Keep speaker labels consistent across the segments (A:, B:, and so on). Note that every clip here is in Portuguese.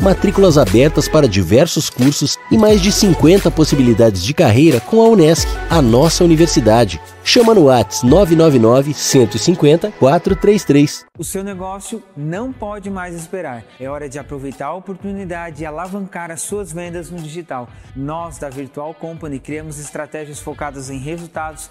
A: matrículas abertas para diversos cursos e mais de 50 possibilidades de carreira com a Unesc, a nossa universidade. Chama no Whats 999 150 433.
B: O seu negócio não pode mais esperar. É hora de aproveitar a oportunidade e alavancar as suas vendas no digital. Nós da Virtual Company criamos estratégias focadas em resultados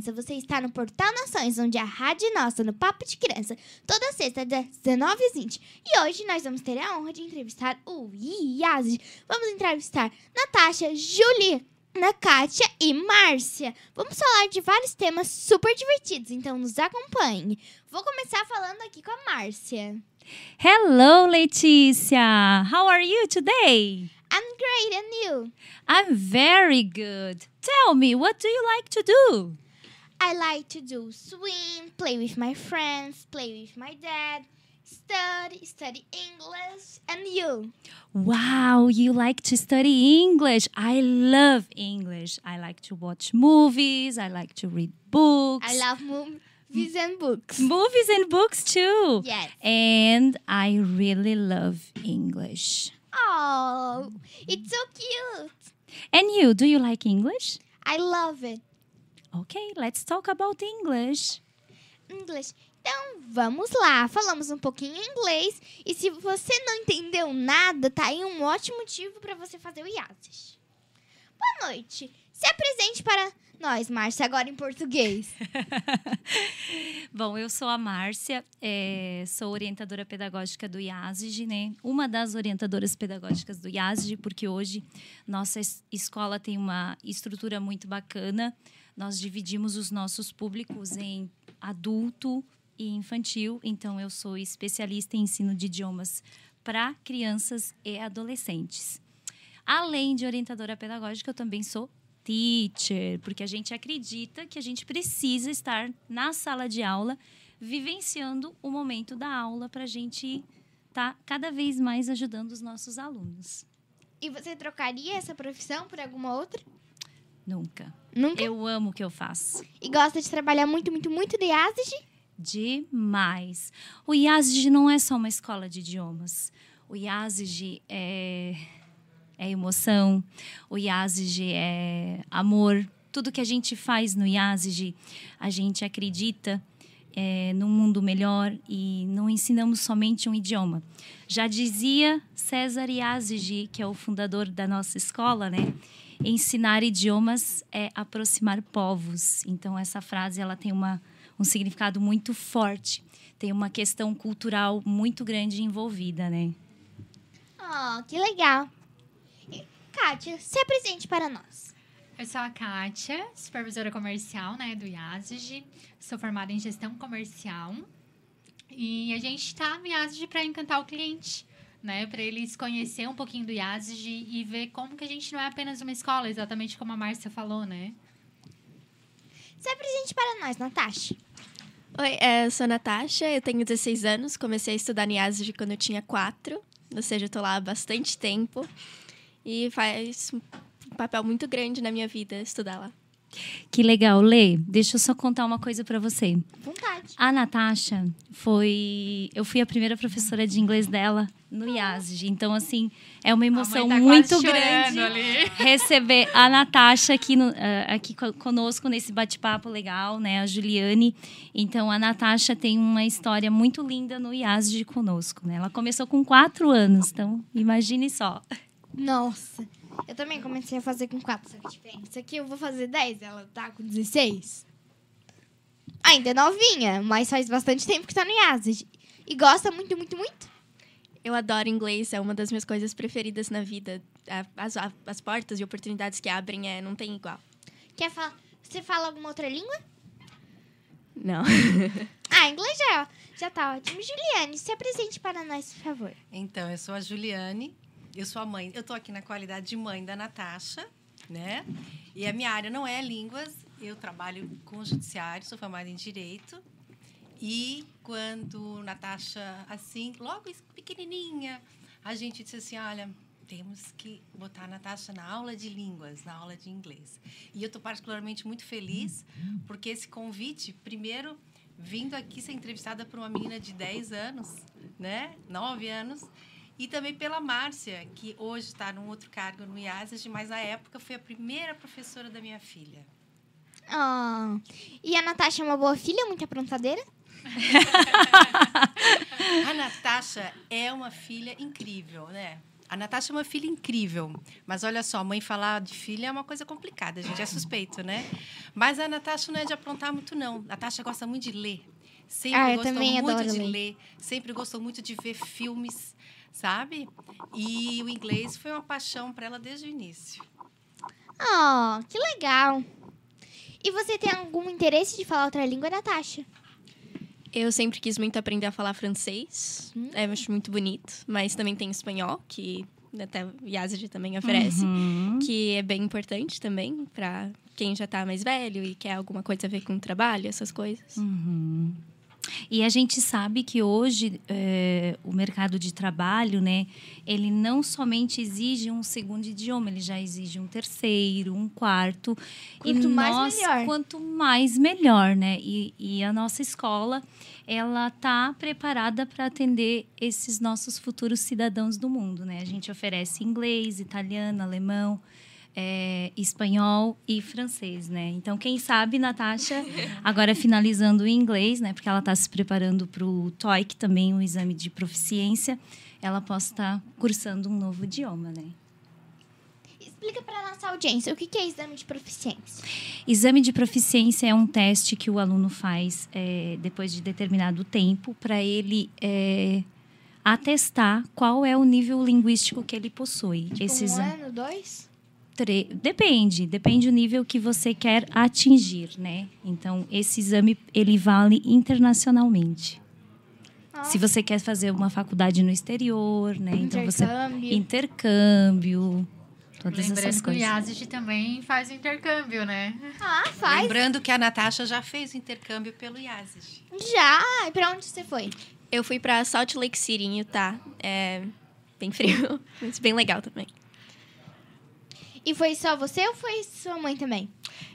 C: Criança. Você está no Portal Nações, onde a rádio nossa, no Papo de Criança, toda sexta, das 19h20. E hoje nós vamos ter a honra de entrevistar o Iaz. Vamos entrevistar Natasha, Julie, Ana Kátia e Márcia. Vamos falar de vários temas super divertidos, então nos acompanhe. Vou começar falando aqui com a Márcia.
D: Hello, Letícia. How are you today?
C: I'm great, and you?
D: I'm very good. Tell me, what do you like to do?
C: I like to do swim, play with my friends, play with my dad, study, study English, and you?
D: Wow, you like to study English. I love English. I like to watch movies, I like to read books.
C: I love movies and books.
D: Movies and books too.
C: Yes.
D: And I really love English.
C: Oh, it's so cute.
D: And you, do you like English?
C: I love it.
D: Okay, let's talk about English.
C: Inglês. Então, vamos lá. Falamos um pouquinho em inglês. E se você não entendeu nada, tá aí um ótimo motivo para você fazer o IASES. Boa noite. Se apresente para nós, Márcia, agora em português.
D: Bom, eu sou a Márcia, é, sou orientadora pedagógica do IASG, né? Uma das orientadoras pedagógicas do IASG, porque hoje nossa escola tem uma estrutura muito bacana. Nós dividimos os nossos públicos em adulto e infantil, então eu sou especialista em ensino de idiomas para crianças e adolescentes. Além de orientadora pedagógica, eu também sou teacher, porque a gente acredita que a gente precisa estar na sala de aula, vivenciando o momento da aula para a gente estar tá cada vez mais ajudando os nossos alunos.
C: E você trocaria essa profissão por alguma outra?
D: Nunca.
C: Nunca?
D: Eu amo o que eu faço.
C: E gosta de trabalhar muito, muito, muito de IASG?
D: Demais. O IASG não é só uma escola de idiomas. O IASG é é emoção, o IASG é amor. Tudo que a gente faz no IASG, a gente acredita é, num mundo melhor e não ensinamos somente um idioma. Já dizia César Iazigi, que é o fundador da nossa escola, né? Ensinar idiomas é aproximar povos. Então essa frase ela tem uma, um significado muito forte, tem uma questão cultural muito grande envolvida, né?
C: Oh, que legal! Kátia, se apresente para nós.
E: Eu sou a Kátia, supervisora comercial né, do IASG. Sou formada em gestão comercial. E a gente está no IASG para encantar o cliente, né? Para eles conhecer um pouquinho do IASG e ver como que a gente não é apenas uma escola, exatamente como a Márcia falou, né?
C: Se apresente para nós, Natasha.
F: Oi, é, eu sou a Natasha, eu tenho 16 anos, comecei a estudar no IASG quando eu tinha 4, ou seja, eu tô lá há bastante tempo e faz um papel muito grande na minha vida estudar lá.
D: Que legal, Lê. Deixa eu só contar uma coisa para você.
C: Vontade.
D: A Natasha foi. Eu fui a primeira professora de inglês dela no IASG. Então, assim, é uma emoção
E: tá
D: muito grande
E: ali.
D: receber a Natasha aqui, no, eh, aqui co- conosco nesse bate-papo legal, né? A Juliane. Então, a Natasha tem uma história muito linda no IASG conosco, né? Ela começou com quatro anos, então imagine só.
C: Nossa. Eu também comecei a fazer com 4, só que diferente. Isso aqui eu vou fazer 10, ela tá com 16. Ainda é novinha, mas faz bastante tempo que tá no IASG. E gosta muito, muito, muito.
F: Eu adoro inglês, é uma das minhas coisas preferidas na vida. A- As, a- as portas e oportunidades que abrem é, não tem igual.
C: Quer falar? Você fala alguma outra língua?
F: Não.
C: Ah, inglês já, já tá ótimo. Juliane, se apresente para nós, por favor.
G: Então, eu sou a Juliane, eu sou a mãe, eu tô aqui na qualidade de mãe da Natasha, né? E a minha área não é línguas, eu trabalho com judiciário, sou formada em direito. E quando Natasha, assim, logo pequenininha, a gente disse assim, olha, temos que botar a Natasha na aula de línguas, na aula de inglês. E eu estou particularmente muito feliz, porque esse convite, primeiro, vindo aqui ser entrevistada por uma menina de 10 anos, né? 9 anos, e também pela Márcia, que hoje está num outro cargo no IASES, mas na época foi a primeira professora da minha filha.
C: Ah, e a Natasha é uma boa filha, muito aprontadeira?
G: A Natasha é uma filha incrível, né? A Natasha é uma filha incrível. Mas olha só, mãe falar de filha é uma coisa complicada, a gente é suspeito, né? Mas a Natasha não é de aprontar muito, não. A Natasha gosta muito de ler. Sempre
C: Ah,
G: gostou muito de
C: ler.
G: ler. Sempre gostou muito de ver filmes, sabe? E o inglês foi uma paixão para ela desde o início.
C: Ah, que legal. E você tem algum interesse de falar outra língua, Natasha?
F: Eu sempre quis muito aprender a falar francês, é, eu acho muito bonito. Mas também tem espanhol, que até o Yazid também oferece, que é bem importante também para quem já tá mais velho e quer alguma coisa a ver com o trabalho, essas coisas.
D: Uhum. E a gente sabe que hoje é, o mercado de trabalho, né, ele não somente exige um segundo idioma, ele já exige um terceiro, um quarto.
C: Quanto
D: e
C: mais, melhor.
D: Quanto mais melhor, né? E, e a nossa escola, ela tá preparada para atender esses nossos futuros cidadãos do mundo, né? A gente oferece inglês, italiano, alemão, é, espanhol e francês, né? Então, quem sabe, Natasha, agora finalizando o inglês, né? Porque ela está se preparando para o TOEIC também, o exame de proficiência, ela possa estar cursando um novo idioma, né?
C: Explica para nossa audiência o que que é exame de proficiência.
D: Exame de proficiência é um teste que o aluno faz é, depois de determinado tempo para ele é, atestar qual é o nível linguístico que ele possui.
C: Tipo,
D: Esse
C: um
D: exame-
C: ano, dois?
D: Tre- Depende, depende do nível que você quer atingir, né? Então, esse exame, ele vale internacionalmente. Se você quer fazer uma faculdade no exterior, né? Então, você...
C: Intercâmbio.
D: Intercâmbio, todas essas
E: Lembrando que o
D: coisas.
E: IASG também faz intercâmbio, né?
C: Ah, faz.
G: Lembrando que a Natasha já fez o intercâmbio pelo IASES.
C: Já. E pra onde você foi?
F: Eu fui para Salt Lake City, em Utah. É bem frio, mas bem legal também.
C: E foi só você ou foi sua mãe também?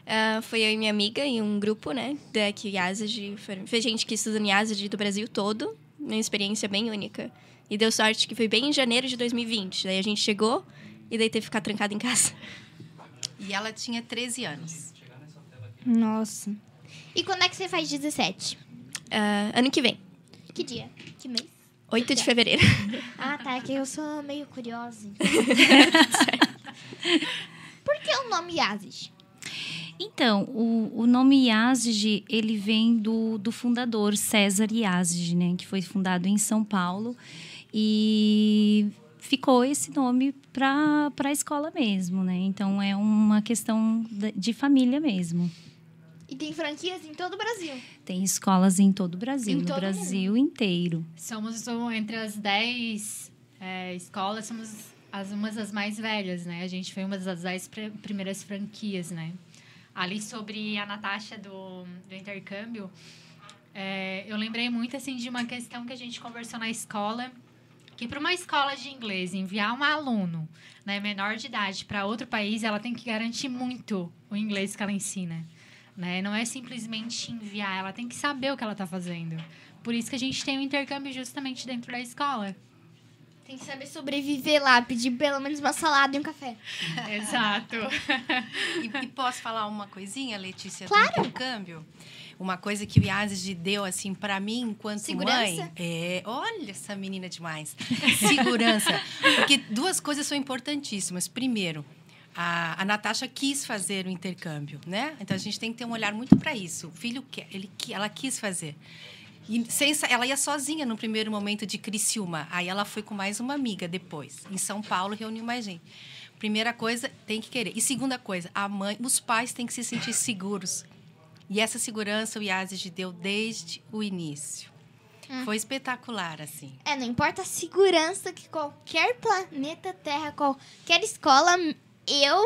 F: Ah, foi eu e minha amiga em um grupo, né? Daqui Yazid. Foi foi gente que estuda no Yazid do Brasil todo. Uma experiência bem única. E deu sorte que foi bem em janeiro de 2020. Daí a gente chegou e daí teve que ficar trancado em casa.
G: E ela tinha 13 anos.
C: Nossa. E quando é que você faz 17?
F: Ah, ano que vem,
C: Que dia? Que mês?
F: 8 de fevereiro.
C: Ah, tá. É que eu sou meio curiosa. Por que o nome Yazid?
D: Então, o, o nome Yazid, ele vem do, do fundador César Yazid, né? Que foi fundado em São Paulo. E ficou esse nome para a escola mesmo, né? Então, é uma questão de família mesmo.
C: E tem franquias em todo o Brasil.
D: Tem escolas em todo o Brasil,
C: Em
D: no Brasil inteiro.
E: Somos um, entre as 10 é, escolas, somos as, umas das mais velhas, né? A gente foi uma das 10 pr- primeiras franquias, né? Ali sobre a Natasha do, do intercâmbio, É, eu lembrei muito assim de uma questão que a gente conversou na escola, que para uma escola de inglês enviar um aluno né, menor de idade para outro país, ela tem que garantir muito o inglês que ela ensina. Né? Não é simplesmente enviar, ela tem que saber o que ela está fazendo. Por isso que a gente tem o um intercâmbio justamente dentro da escola.
C: Tem que saber sobreviver lá, pedir pelo menos uma salada e um café.
E: Exato.
G: e, e, posso falar uma coisinha, Letícia,
C: claro.
G: do intercâmbio? Uma coisa que o Iazes deu, assim, para mim, enquanto
C: Segurança.
G: mãe... É, olha essa menina demais. Segurança. Porque duas coisas são importantíssimas. Primeiro, a, a Natasha quis fazer o intercâmbio, né? Então, a gente tem que ter um olhar muito para isso. O filho quer, ele, ela quis fazer. E sem, ela ia sozinha no primeiro momento de Criciúma. Aí ela foi com mais uma amiga depois. Em São Paulo, reuniu mais gente. Primeira coisa, tem que querer. E segunda coisa, a mãe, os pais têm que se sentir seguros. E essa segurança o Yazid deu desde o início. Hum. Foi espetacular, assim.
C: É, não importa a segurança que qualquer planeta Terra, qualquer escola, eu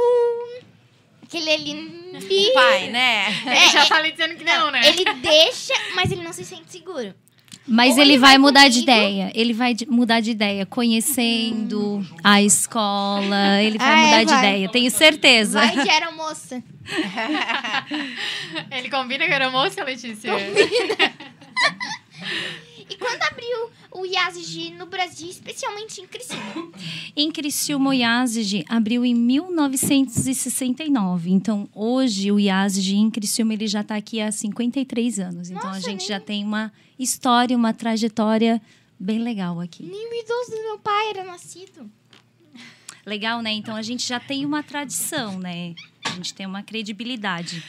C: Aquele ali.
G: Pai, né?
E: É, ele já falei dizendo que não, né?
C: Ele deixa, mas ele não se sente seguro.
D: Mas ele, ele, vai, vai mudar comigo. de ideia. Ele vai mudar de ideia, conhecendo hum. a escola. Ele vai ah, mudar é, de vai. ideia, tenho certeza.
C: Vai que era moça.
E: ele combina que era moça, Letícia? Combina.
C: e quando abriu o IASG no Brasil, especialmente em Criciúma?
D: Em Criciúma, o IASG abriu em 1969. Então, hoje, o IASG em Criciúma ele já está aqui há 53 anos. Então, Nossa, a gente nem... já tem uma história, uma trajetória bem legal aqui.
C: Nem o idoso do meu pai era nascido.
D: Legal, né? Então, a gente já tem uma tradição, né? A gente tem uma credibilidade.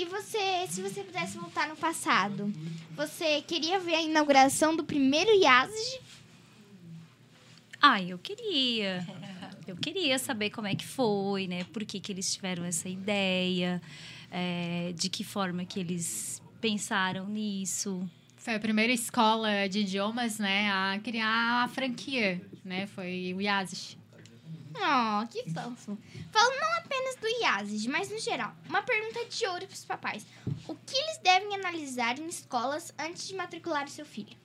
C: E você, se você pudesse voltar no passado, você queria ver a inauguração do primeiro IASG?
D: Ah, eu queria. Eu queria saber como é que foi, né? Por que, que eles tiveram essa ideia, é, de que forma que eles pensaram nisso.
E: Foi a primeira escola de idiomas, né, a criar a franquia, né? Foi o IASG.
C: Oh, que fofo. Falando não apenas do IASIS, mas no geral, uma pergunta de ouro para os papais. O que eles devem analisar em escolas antes de matricular o seu filho?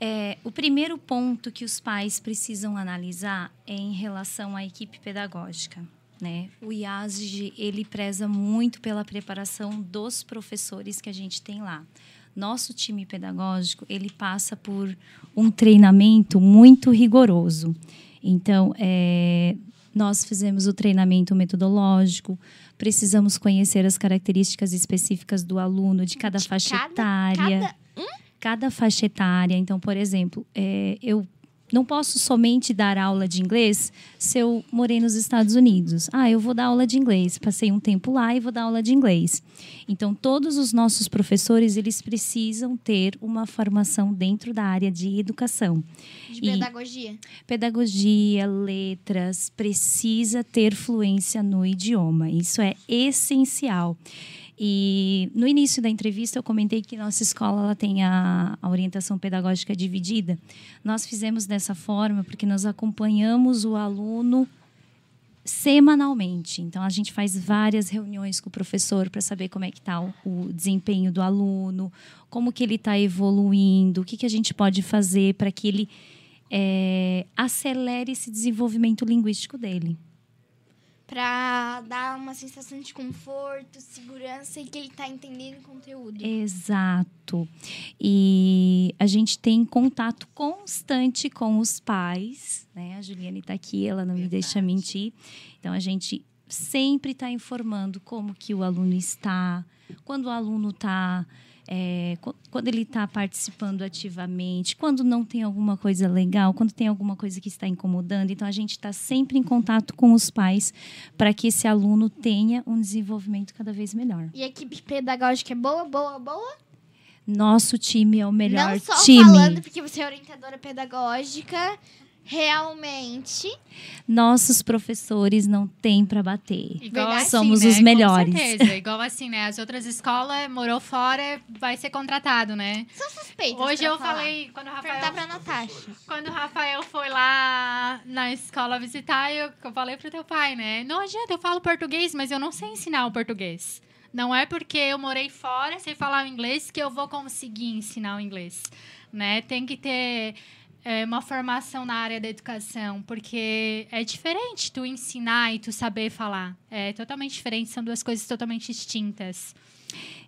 D: É, o primeiro ponto que os pais precisam analisar é em relação à equipe pedagógica. Né? O IASG ele preza muito pela preparação dos professores que a gente tem lá. Nosso time pedagógico ele passa por um treinamento muito rigoroso. Então, é, nós fizemos o treinamento metodológico, precisamos conhecer as características específicas do aluno, de cada de faixa cada, etária.
C: Cada, hum?
D: cada faixa etária. Então, por exemplo, é, eu não posso somente dar aula de inglês se eu morei nos Estados Unidos. Ah, eu vou dar aula de inglês. Passei um tempo lá e vou dar aula de inglês. Então, todos os nossos professores, eles precisam ter uma formação dentro da área de educação.
C: De e pedagogia.
D: Pedagogia, letras, precisa ter fluência no idioma. Isso é essencial. E no início da entrevista eu comentei que nossa escola ela tem a, a, orientação pedagógica dividida. Nós fizemos dessa forma porque nós acompanhamos o aluno semanalmente. Então a gente faz várias reuniões com o professor para saber como é que está o, o, desempenho do aluno, como que ele está evoluindo, o que, que a gente pode fazer para que ele é, acelere esse desenvolvimento linguístico dele
C: para dar uma sensação de conforto, segurança e que ele está entendendo o conteúdo.
D: Exato. E a gente tem contato constante com os pais, né? A Juliane está aqui, ela não Verdade. me deixa mentir. Então a gente sempre está informando como que o aluno está, quando o aluno está é, quando ele está participando ativamente, quando não tem alguma coisa legal, quando tem alguma coisa que está incomodando. Então, a gente está sempre em contato com os pais para que esse aluno tenha um desenvolvimento cada vez melhor.
C: E a equipe pedagógica é boa, boa, boa?
D: Nosso time é o melhor
C: não só
D: time.
C: falando porque você é orientadora pedagógica, realmente.
D: Nossos professores não têm para bater.
E: Igual assim,
D: Somos
E: né?
D: os melhores.
E: Com certeza. Igual assim, né? As outras escolas, morou fora, vai ser contratado, né?
C: São suspeitos.
E: Hoje eu
C: falar.
E: falei, quando o Rafael.
C: Perguntar pra Natasha.
E: Quando o Rafael foi lá na escola visitar, eu, eu falei pro teu pai, né? Não adianta, eu falo português, mas eu não sei ensinar o português. Não é porque eu morei fora sem falar o inglês que eu vou conseguir ensinar o inglês, né? Tem que ter é, uma formação na área da educação, porque é diferente tu ensinar e tu saber falar. É totalmente diferente, são duas coisas totalmente distintas.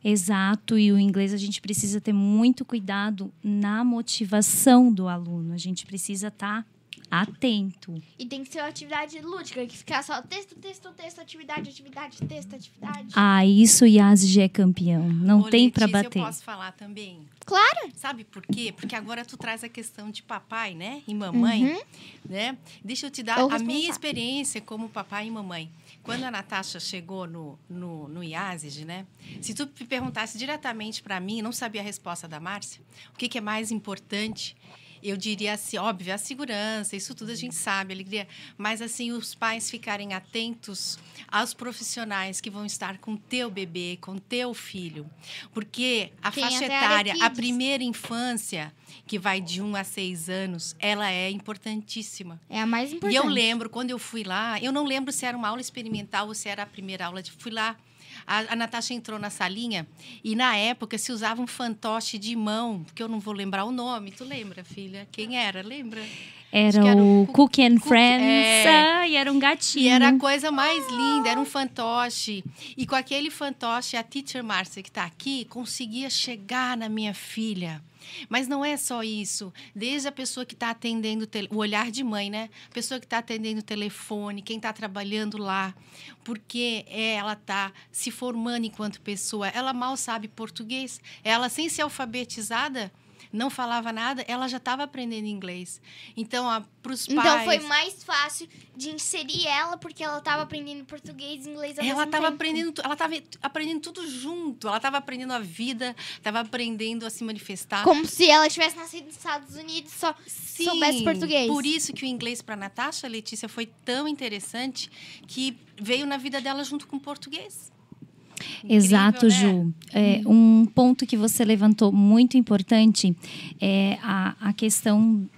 D: Exato, e o inglês a gente precisa ter muito cuidado na motivação do aluno. A gente precisa estar tá atento.
C: E tem que ser uma atividade lúdica, que ficar só texto, texto, texto, atividade, atividade, texto, atividade.
D: Ah, isso o Yasg é campeão. Não
G: Ô,
D: tem para bater.
G: Eu posso falar também?
C: Claro.
G: Sabe por quê? Porque agora tu traz a questão de papai, né? E mamãe,
C: Uhum.
G: né? Deixa eu te dar
C: Ou
G: a minha experiência como papai e mamãe. Quando a Natasha chegou no, no, no IASIG, né? Se tu me perguntasse diretamente para mim, não sabia a resposta da Márcia, o que, que é mais importante, eu diria assim, óbvio, a segurança, isso tudo a gente sabe, a alegria, mas assim, os pais ficarem atentos aos profissionais que vão estar com teu bebê, com teu filho. Porque a
C: Quem
G: faixa etária, a primeira infância, que vai de 1 a 6 anos, ela é importantíssima.
C: É a mais importante.
G: E eu lembro, quando eu fui lá, eu não lembro se era uma aula experimental ou se era a primeira aula. De, fui lá, a, a Natasha entrou na salinha e, na época, se usava um fantoche de mão, que eu não vou lembrar o nome. Tu lembra, filha? Quem era? Lembra?
D: Era,
G: era
D: o
G: o Cook-
D: Cook and
G: Cook-
D: Friends
G: é.
D: ah, e era um gatinho.
G: E era a coisa mais linda, era um fantoche. E com aquele fantoche, a teacher Márcia, que está aqui, conseguia chegar na minha filha. Mas não é só isso. Desde a pessoa que está atendendo, o olhar de mãe, né? A pessoa que está atendendo o telefone, quem está trabalhando lá. Porque ela está se formando enquanto pessoa. Ela mal sabe português. Ela, sem ser alfabetizada, não falava nada, ela já estava aprendendo inglês. Então, para os pais...
C: Então foi mais fácil de inserir ela, porque ela estava aprendendo português e inglês ao
G: Ela
C: mesmo
G: estava
C: tempo.
G: aprendendo, ela estava aprendendo tudo junto. Ela estava aprendendo a vida, estava aprendendo a se manifestar.
C: Como se ela tivesse nascido nos Estados Unidos só
G: Sim,
C: soubesse português.
G: Por isso que o inglês para Natasha, Letícia, foi tão interessante que veio na vida dela junto com o português.
D: Exato,
G: Incrível, né?
D: Ju. É, um ponto que você levantou muito importante é a, a questão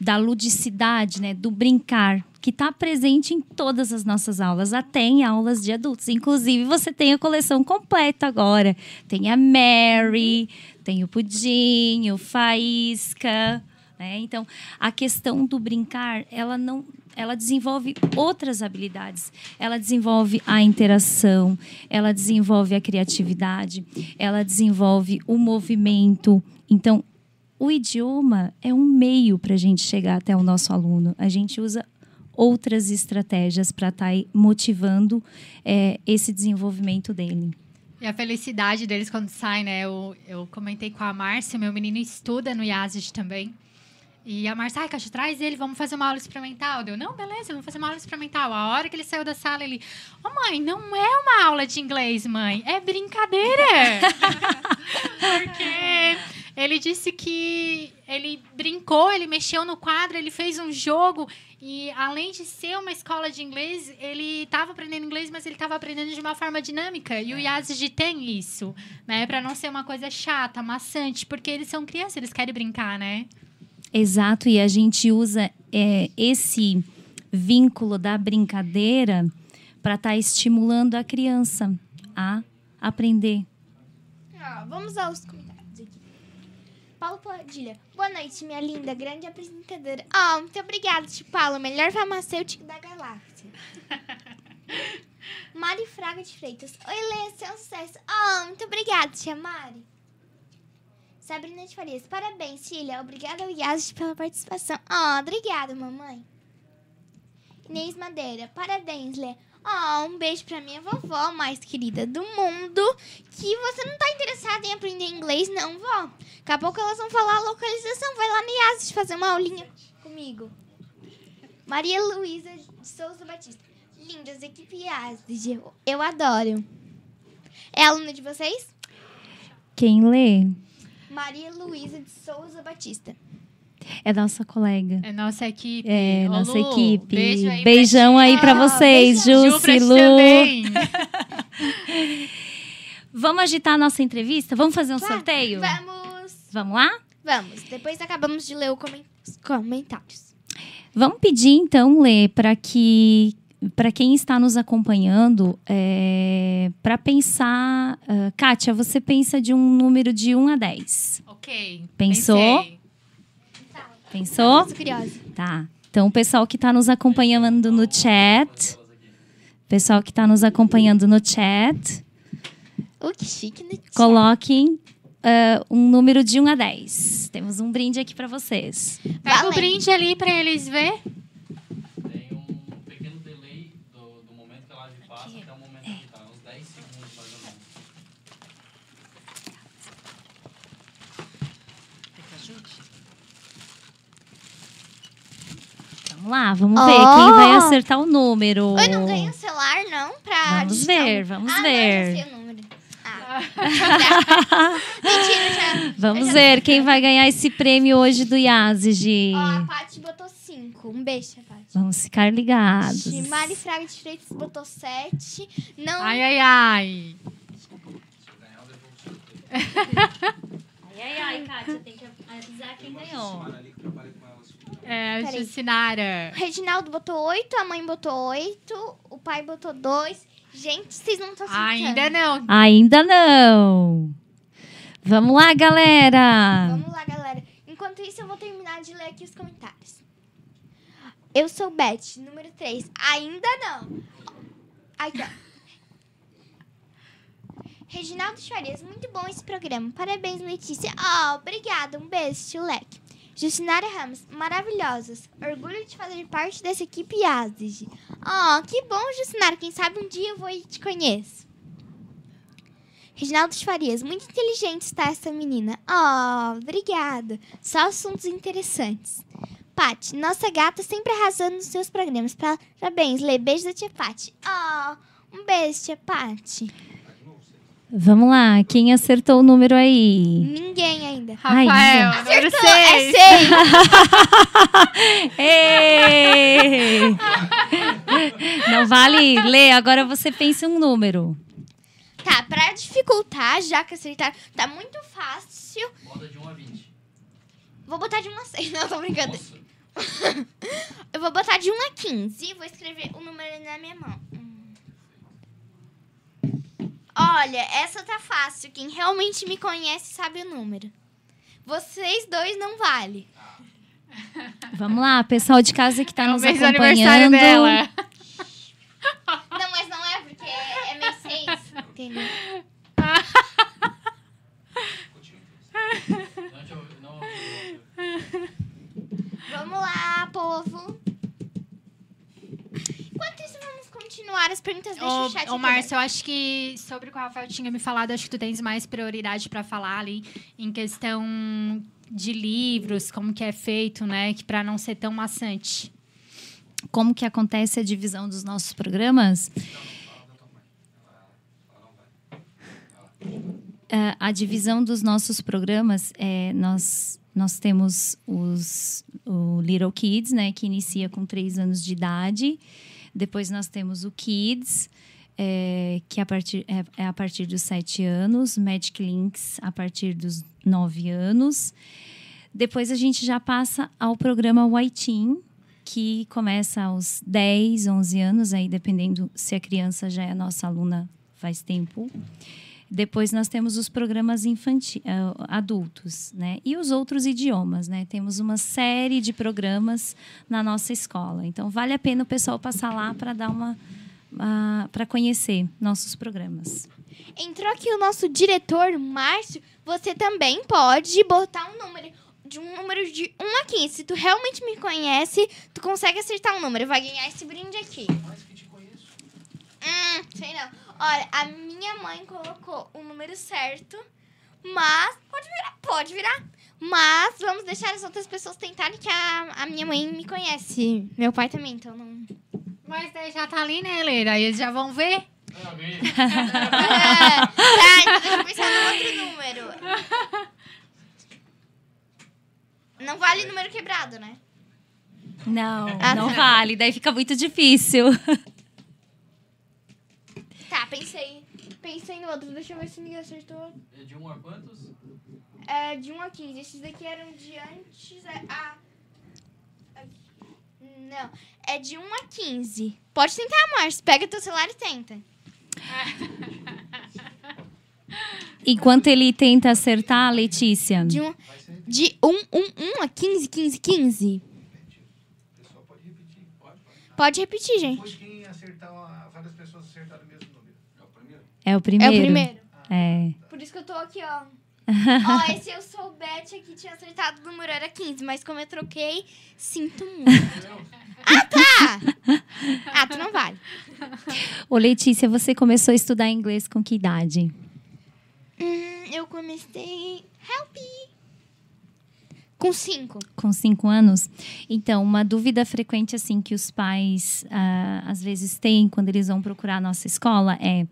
D: da ludicidade, né, do brincar, que está presente em todas as nossas aulas, até em aulas de adultos. Inclusive, você tem a coleção completa agora. Tem a Mary, tem o Pudim, o Faísca. Né? Então, a questão do brincar, ela não, ela desenvolve outras habilidades. Ela desenvolve a interação, ela desenvolve a criatividade, ela desenvolve o movimento. Então, o idioma é um meio para a gente chegar até o nosso aluno. A gente usa outras estratégias para estar motivando é, esse desenvolvimento dele.
E: E a felicidade deles quando saem, né? Eu, eu comentei com a Márcia, meu menino estuda no IASIS também. E a Márcia, ai, Caixa, traz ele, vamos fazer uma aula experimental. Deu, não, beleza, vamos fazer uma aula experimental. A hora que ele saiu da sala, ele, ô mãe, não é uma aula de inglês, mãe, é brincadeira. Porque ele disse que ele brincou, ele mexeu no quadro, ele fez um jogo. E além de ser uma escola de inglês, ele estava aprendendo inglês, mas ele estava aprendendo de uma forma dinâmica. E o IASG tem isso, né? Para não ser uma coisa chata, maçante, porque eles são crianças, eles querem brincar, né?
D: Exato, e a gente usa é, esse vínculo da brincadeira para estar tá estimulando a criança a aprender.
C: Ah, vamos aos comentários aqui. Paulo Padilha. Boa noite, minha linda, grande apresentadora. Oh, muito obrigada, Tio Paulo, melhor farmacêutico da galáxia. Mari Fraga de Freitas. Oi, Lê, um sucesso. Oh, muito obrigada, tia Mari. Sabrina de Farias. Parabéns, filha. Obrigada ao pela participação. Oh, obrigada, mamãe. Inês Madeira. Parabéns, Lê. Oh, um beijo pra minha vovó mais querida do mundo. Que você não tá interessada em aprender inglês, não, vó? Daqui a pouco elas vão falar a localização. Vai lá no Yas fazer uma aulinha comigo. Maria Luísa Souza Batista. Lindas, equipe Yas. Eu adoro. É aluna de vocês?
D: Quem lê
C: Maria Luísa de Souza Batista.
D: é nossa colega.
E: É nossa equipe.
D: É,
E: Ô,
D: nossa
E: Lu,
D: equipe.
E: Beijo aí
D: Beijão
E: pra
D: aí pra
C: Ah,
D: vocês.
E: Ju, também.
D: Vamos agitar a nossa entrevista? Vamos fazer um
C: Claro.
D: sorteio?
C: Vamos.
D: Vamos lá?
C: Vamos. Depois acabamos de ler o comen- os comentários.
D: Vamos pedir então, Lê, para que para quem está nos acompanhando, é, para pensar. Uh, Kátia, você pensa de um número de 1 a 10.
E: Ok.
D: Pensou?
E: Pensei.
D: Pensou?
C: Tô curiosa.
D: Tá. Então, o pessoal que está nos acompanhando no chat. Pessoal que está nos acompanhando no chat,
C: Uh, que chique, né?
D: coloquem ah, um número de 1 a 10. Temos um brinde aqui para vocês.
E: Pega
C: Valendo.
E: o brinde ali pra eles ver.
D: Lá, vamos
C: Ó.
D: ver quem vai acertar o número.
C: Eu não ganho celular, não, pra
D: Vamos
C: digitar
D: ver, vamos
C: ah,
D: ver.
C: Não, eu já sei o número. Ah. Mentira, já.
D: Vamos
C: eu já-
D: ver quem vai ganhar esse prêmio hoje do Yazid.
C: Ó, a Paty botou 5. Um beijo, Paty.
D: Vamos ficar ligados.
C: Mari Fraga de Freitas botou 7. Não.
E: Ai, ai, ai.
D: Ai, ai, ai, Kátia, tem que avisar quem ganhou.
E: É,
C: Peraí.
E: Jucinara.
C: O Reginaldo botou 8, a mãe botou 8, o pai botou 2. Gente, vocês não estão acertando.
E: Ainda não.
D: Ainda não. Vamos lá, galera.
C: Vamos lá, galera. Enquanto isso, eu vou terminar de ler aqui os comentários. Eu sou Beth, número 3. Ainda não. Aqui, ó. Reginaldo Farias, muito bom esse programa. Parabéns, Letícia. Oh, obrigada. Um beijo, tio Leque. Jucinara Ramos, maravilhosas. Orgulho de fazer parte dessa equipe Yazid. Oh, que bom, Jucinara. Quem sabe um dia eu vou e te conheço. Reginaldo Farias, muito inteligente está essa menina. Oh, obrigada. Só assuntos interessantes. Pati, nossa gata sempre arrasando nos seus programas. Parabéns, Lê. Beijo da tia Pati. Oh, um beijo, tia Pati.
D: Vamos lá, quem acertou o número aí?
C: Ninguém ainda.
D: Ai,
E: Rafael, número
C: Acertou, é
E: 6.
C: seis.
D: Ei! Não vale ler, agora você pensa um número.
C: Tá, pra dificultar, já que acertaram, tá muito fácil.
H: Bota de 1 a 20.
C: Vou botar de 1 a 6. Não, tô brincando.
H: Nossa,
C: Eu vou botar de 1 a 15 e vou escrever o número na minha mão. Olha, essa tá fácil. Quem realmente me conhece sabe o número. Vocês dois não vale.
D: Vamos lá, pessoal de casa que está
E: É o
D: nos
E: mês do aniversário
D: acompanhando.
E: dela.
C: Não, mas não é porque é mês 6. Entendeu? Vamos lá, povo. Enquanto isso, vamos continuar as perguntas. Deixa o chat
E: Ô, ô. Márcio, eu acho que sobre o que o Rafael tinha me falado, acho que tu tens mais prioridade para falar ali em questão de livros, como que é feito, né? Que para não ser tão maçante.
D: Como que acontece a divisão dos nossos programas? É, a divisão dos nossos programas, é, nós, nós temos os, o Little Kids, né, que inicia com três anos de idade. Depois nós temos o Kids, é, que é a, partir, é, é a partir dos sete anos. Magic Links, a partir dos nove anos. Depois a gente já passa ao programa Whitein, que começa aos 10, 11 anos, aí dependendo se a criança já é nossa aluna faz tempo. Depois nós temos os programas infantis, adultos, né? E os outros idiomas, né? Temos uma série de programas na nossa escola. Então vale a pena o pessoal passar lá para dar uma para conhecer nossos programas.
C: Entrou aqui o nosso diretor, Márcio. Você também pode botar um número. De um número de 1 a 15. Se tu realmente me conhece, tu consegue acertar um número. Vai ganhar esse brinde aqui.
H: Mais que te conheço.
C: Hum, sei não. Olha, a minha mãe colocou o número certo. Mas. Pode virar, pode virar. Mas vamos deixar as outras pessoas tentarem, que a, a minha mãe me conhece. Meu pai também, então não.
E: Mas daí já tá ali, né, Leira? Aí eles já vão ver.
H: Ah, ganhei.
C: É, tá, então deixa eu pensar no outro número. Não vale número quebrado, né?
D: Não,
C: Ah,
D: não
C: tá.
D: vale, daí fica muito difícil.
C: Tá, pensei. Pensei no outro. Deixa eu ver se ninguém acertou.
H: É De 1 a quantos?
C: É, de 1 a 15. Esses daqui eram de antes. é- Ah. Aqui. Não, é de 1 a 15. Pode tentar, Márcio. Pega teu celular e tenta.
D: Enquanto ele tenta acertar, Letícia.
C: De 1 de um, um, um a 15, 15, 15. Pode repetir, gente.
I: Depois quem acertar, várias pessoas acertaram mesmo número. É o primeiro?
D: É o primeiro.
C: É o primeiro.
D: É.
C: Por isso que eu tô aqui, ó. ó, e se eu soubesse que tinha acertado o número era 15, mas como eu troquei, sinto muito. ah, tá! Ah, tu não vale.
D: Ô, Letícia, você começou a estudar inglês com que idade?
C: Hum, eu comecei. Help! Com cinco.
D: Com cinco anos? Então, uma dúvida frequente, assim, que os pais ah, às vezes têm quando eles vão procurar a nossa escola é.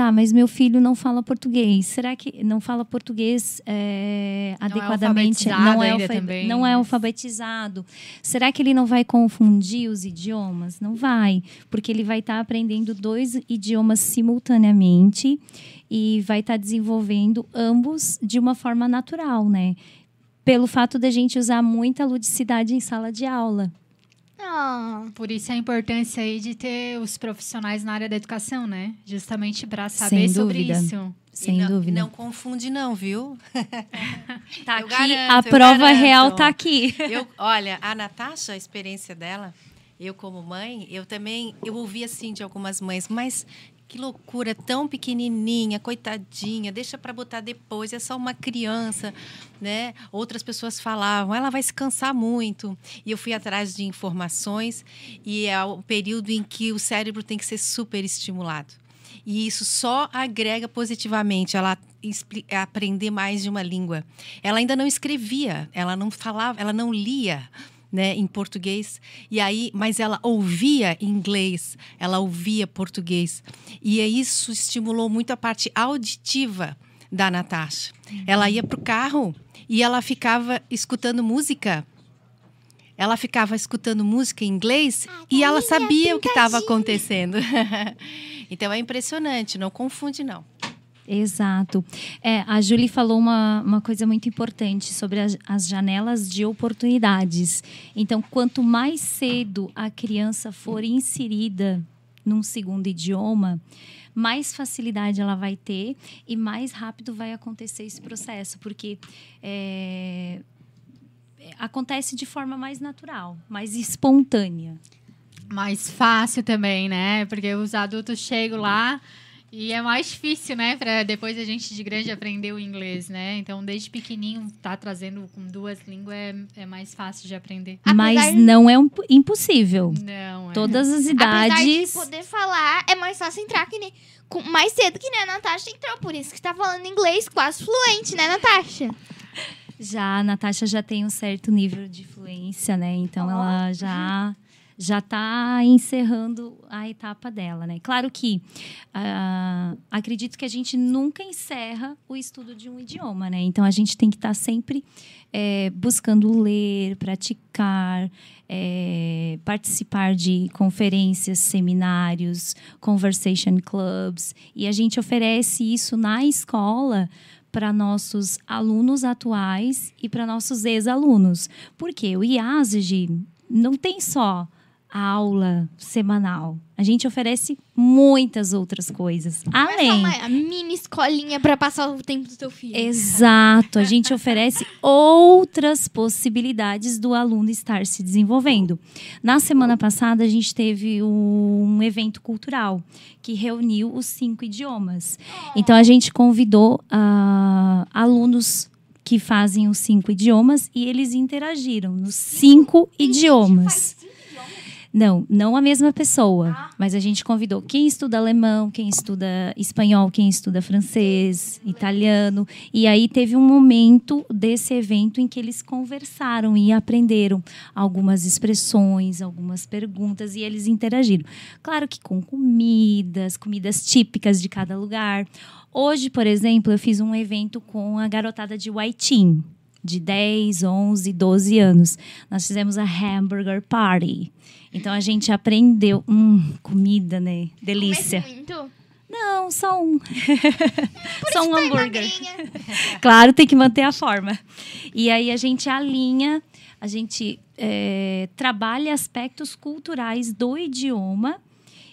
D: Tá, mas meu filho não fala português. Será que não fala português é, adequadamente?
E: Não é,
D: alfa-
E: também.
D: não é alfabetizado. Será que ele não vai confundir os idiomas? Não vai, porque ele vai estar aprendendo dois idiomas simultaneamente e vai estar desenvolvendo ambos de uma forma natural, né? Pelo fato da gente usar muita ludicidade em sala de aula.
C: Ah,
E: Por isso a importância aí de ter os profissionais na área da educação, né? Justamente para saber
D: Sem
E: sobre isso.
D: Sem
G: e não,
D: dúvida.
G: Não confunde não, viu?
D: Tá
G: Eu
D: aqui,
G: garanto,
D: a prova
G: garanto.
D: real tá aqui.
G: Eu, olha, a Natasha, a experiência dela, eu como mãe, eu também, eu ouvi assim de algumas mães, mas que loucura, tão pequenininha, coitadinha, deixa para botar depois, é só uma criança, né? Outras pessoas falavam, ela vai se cansar muito. E eu fui atrás de informações e é o período em que o cérebro tem que ser super estimulado. E isso só agrega positivamente ela aprender mais de uma língua. Ela ainda não escrevia, ela não falava, ela não lia. Né, em português. E aí mas ela ouvia inglês ela ouvia português. E isso estimulou muito a parte auditiva da Natasha. Ela ia para o carro e ela ficava escutando música. Ela ficava escutando música em inglês e ela sabia o que estava acontecendo. então é impressionante, não confunde não.
D: Exato. É, a Julie falou uma, uma coisa muito importante sobre as, as janelas de oportunidades. Então, quanto mais cedo a criança for inserida num segundo idioma, mais facilidade ela vai ter e mais rápido vai acontecer esse processo, porque é, acontece de forma mais natural, mais espontânea.
E: Mais fácil também, né? Porque os adultos chegam lá e é mais difícil, né? Para depois a gente de grande aprender o inglês, né? Então, desde pequenininho, tá trazendo com duas línguas é, é mais fácil de aprender.
D: Mas
C: Apesar-
D: não é um- impossível.
E: Não, é.
D: Todas as
C: Apesar de
D: idades.
C: poder falar, é mais fácil entrar que nem, com, mais cedo que nem a Natasha entrou. Por isso que tá falando inglês quase fluente, né, Natasha?
D: Já a Natasha já tem um certo nível de fluência, né? Então ela já já está encerrando a etapa dela, né? Claro que ah, acredito que a gente nunca encerra o estudo de um idioma, né? Então a gente tem que estar sempre eh, buscando ler, praticar, eh, participar de conferências, seminários, conversation clubs e a gente oferece isso na escola para nossos alunos atuais e para nossos ex-alunos. Porque o IASG não tem só aula semanal. A gente oferece muitas outras coisas.
C: Não é
D: Além.
C: uma mini escolinha pra passar o tempo do teu filho.
D: Exato, a gente oferece outras possibilidades do aluno estar se desenvolvendo. Na semana passada, a gente teve um evento cultural que reuniu os cinco idiomas. Então, a gente convidou ah, alunos que fazem os cinco idiomas e eles interagiram nos cinco idiomas. Não, não a mesma pessoa. Mas a gente convidou quem estuda alemão, quem estuda espanhol, quem estuda francês, italiano. E aí teve um momento desse evento em que eles conversaram e aprenderam algumas expressões, algumas perguntas e eles interagiram. Claro que com comidas, comidas típicas de cada lugar. Hoje, por exemplo, eu fiz um evento com a garotada de Waitin, de 10, 11, 12 anos. Nós fizemos a Hamburger Party. Então a gente aprendeu. Hum, comida, né? Delícia.
C: Comece muito.
D: Não, só um. só um
C: Tá
D: hambúrguer. Claro, tem que manter a forma. E aí a gente alinha, a gente é, trabalha aspectos culturais do idioma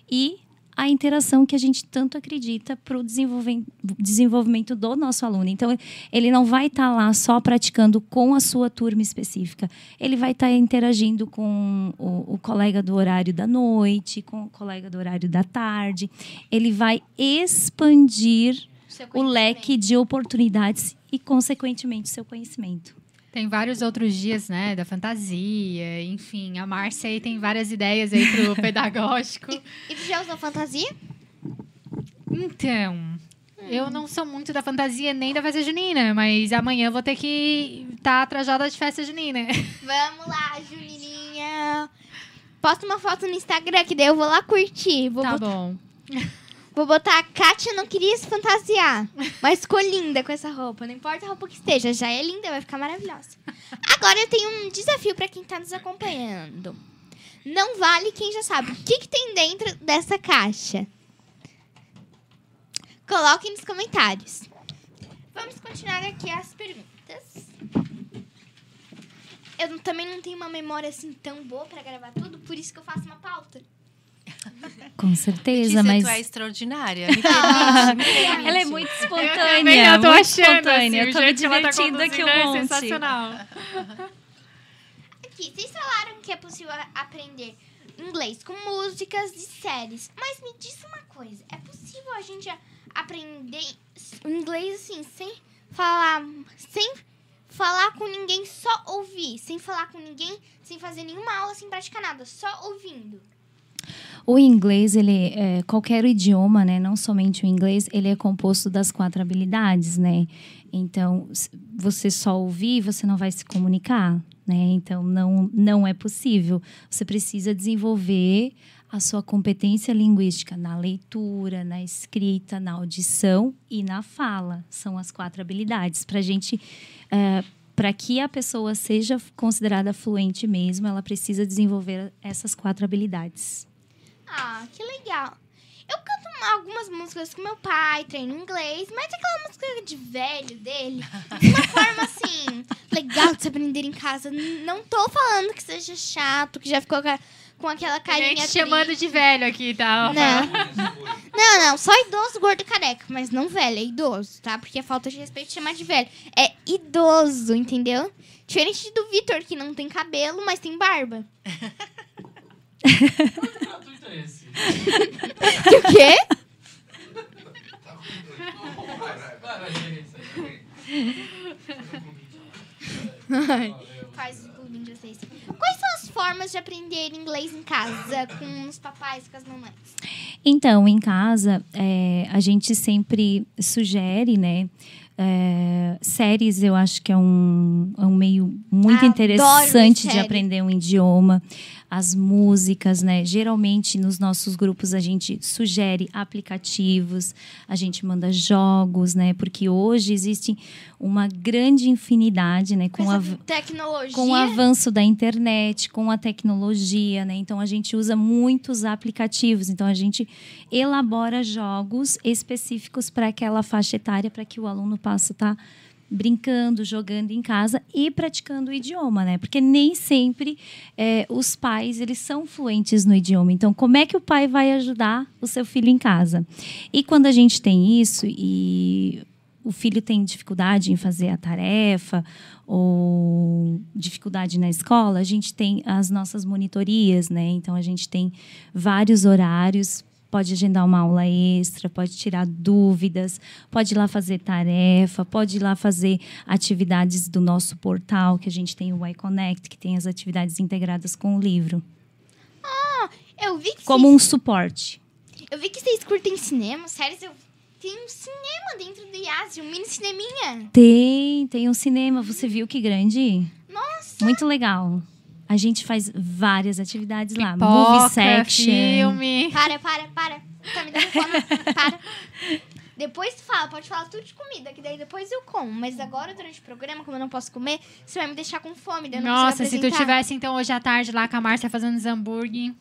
D: e a interação que a gente tanto acredita para o desenvolvimento do nosso aluno. Então, ele não vai estar tá lá só praticando com a sua turma específica, ele vai estar tá interagindo com o, o, colega do horário da noite, com o colega do horário da tarde. Ele vai expandir o leque de oportunidades e, consequentemente, seu conhecimento.
E: Tem vários outros dias, né, da fantasia, enfim. A Márcia aí tem várias ideias aí pro pedagógico.
C: E, e tu já usou fantasia?
E: Então, hum. eu não sou muito da fantasia nem da festa junina, mas amanhã eu vou ter que estar tá trajada de festa junina.
C: Vamos lá, Junininha. Posta uma foto no Instagram que daí eu vou lá curtir. Vou
E: tá
C: botar...
E: bom.
C: Vou botar a Kátia não queria se fantasiar, mas ficou linda com essa roupa. Não importa a roupa que esteja, já é linda, vai ficar maravilhosa. Agora eu tenho um desafio para quem tá nos acompanhando. Não vale quem já sabe. O que, que tem dentro dessa caixa? Coloquem nos comentários. Vamos continuar aqui as perguntas. Eu também não tenho uma memória assim tão boa para gravar tudo, por isso que eu faço uma pauta.
D: Com certeza, mas.
G: Tu é extraordinária. Me permite, me permite.
D: Ela é muito espontânea. Eu, eu tô achando. Espontânea. Assim, eu tô me divertindo tá aqui um
E: é
D: monte.
E: sensacional.
C: Aqui, vocês falaram que é possível aprender inglês com músicas e séries. Mas me diz uma coisa: é possível a gente aprender inglês assim, sem falar. sem falar com ninguém, só ouvir? Sem falar com ninguém, sem fazer nenhuma aula, sem praticar nada, só ouvindo?
D: O inglês, ele é, qualquer idioma, né, não somente o inglês, ele é composto das quatro habilidades, né? Então, você só ouvir, você não vai se comunicar, né? Então, não, não é possível. Você precisa desenvolver a sua competência linguística na leitura, na escrita, na audição e na fala. São as quatro habilidades. Para gente. Uh, para que a pessoa seja considerada fluente mesmo, ela precisa desenvolver essas quatro habilidades.
C: Ah, que legal. Eu canto algumas músicas com meu pai, treino inglês, mas aquela música de velho dele, de uma forma assim, legal de se aprender em casa. Não tô falando que seja chato, que já ficou com aquela carinha.
E: Gente chamando de velho aqui, tá?
C: Não. não, não, só idoso, gordo careca, mas não velho, é idoso, tá? Porque é falta de respeito chamar de velho. É idoso, entendeu? Diferente do Vitor, que não tem cabelo, mas tem barba.
H: esse?
C: o quê? Faz o pudim de vocês. Quais são as formas de aprender inglês em casa com os papais, com as mamães?
D: Então, em casa, é, a gente sempre sugere, né? É, séries eu acho que é um, é um meio muito Adoro interessante de aprender um idioma as músicas, né? Geralmente nos nossos grupos a gente sugere aplicativos, a gente manda jogos, né? Porque hoje existe uma grande infinidade, né?
C: Com, a tecnologia.
D: com o avanço da internet, com a tecnologia, né? Então a gente usa muitos aplicativos. Então a gente elabora jogos específicos para aquela faixa etária, para que o aluno possa estar tá brincando, jogando em casa e praticando o idioma, né? Porque nem sempre é, os pais eles são fluentes no idioma. Então, como é que o pai vai ajudar o seu filho em casa? E quando a gente tem isso e o filho tem dificuldade em fazer a tarefa ou dificuldade na escola, a gente tem as nossas monitorias, né? Então a gente tem vários horários pode agendar uma aula extra, pode tirar dúvidas, pode ir lá fazer tarefa, pode ir lá fazer atividades do nosso portal, que a gente tem o iConnect, que tem as atividades integradas com o livro.
C: Ah, eu vi que
D: Como vocês... um suporte.
C: Eu vi que vocês curtem cinema, sério, eu... tem um cinema dentro do IASI, um mini cineminha.
D: Tem, tem um cinema. Você viu que grande?
C: Nossa!
D: Muito legal. A gente faz várias atividades lá.
E: Pipoca,
D: Movie section.
E: Filme.
C: Para, para, para. Tá me dando fome. para. Depois tu fala, pode falar tudo de comida, que daí depois eu como. Mas agora, durante o programa, como eu não posso comer, você vai me deixar com fome. Daí eu não
E: Nossa, se tu tivesse então hoje à tarde lá com a Márcia fazendo os hambúrguer.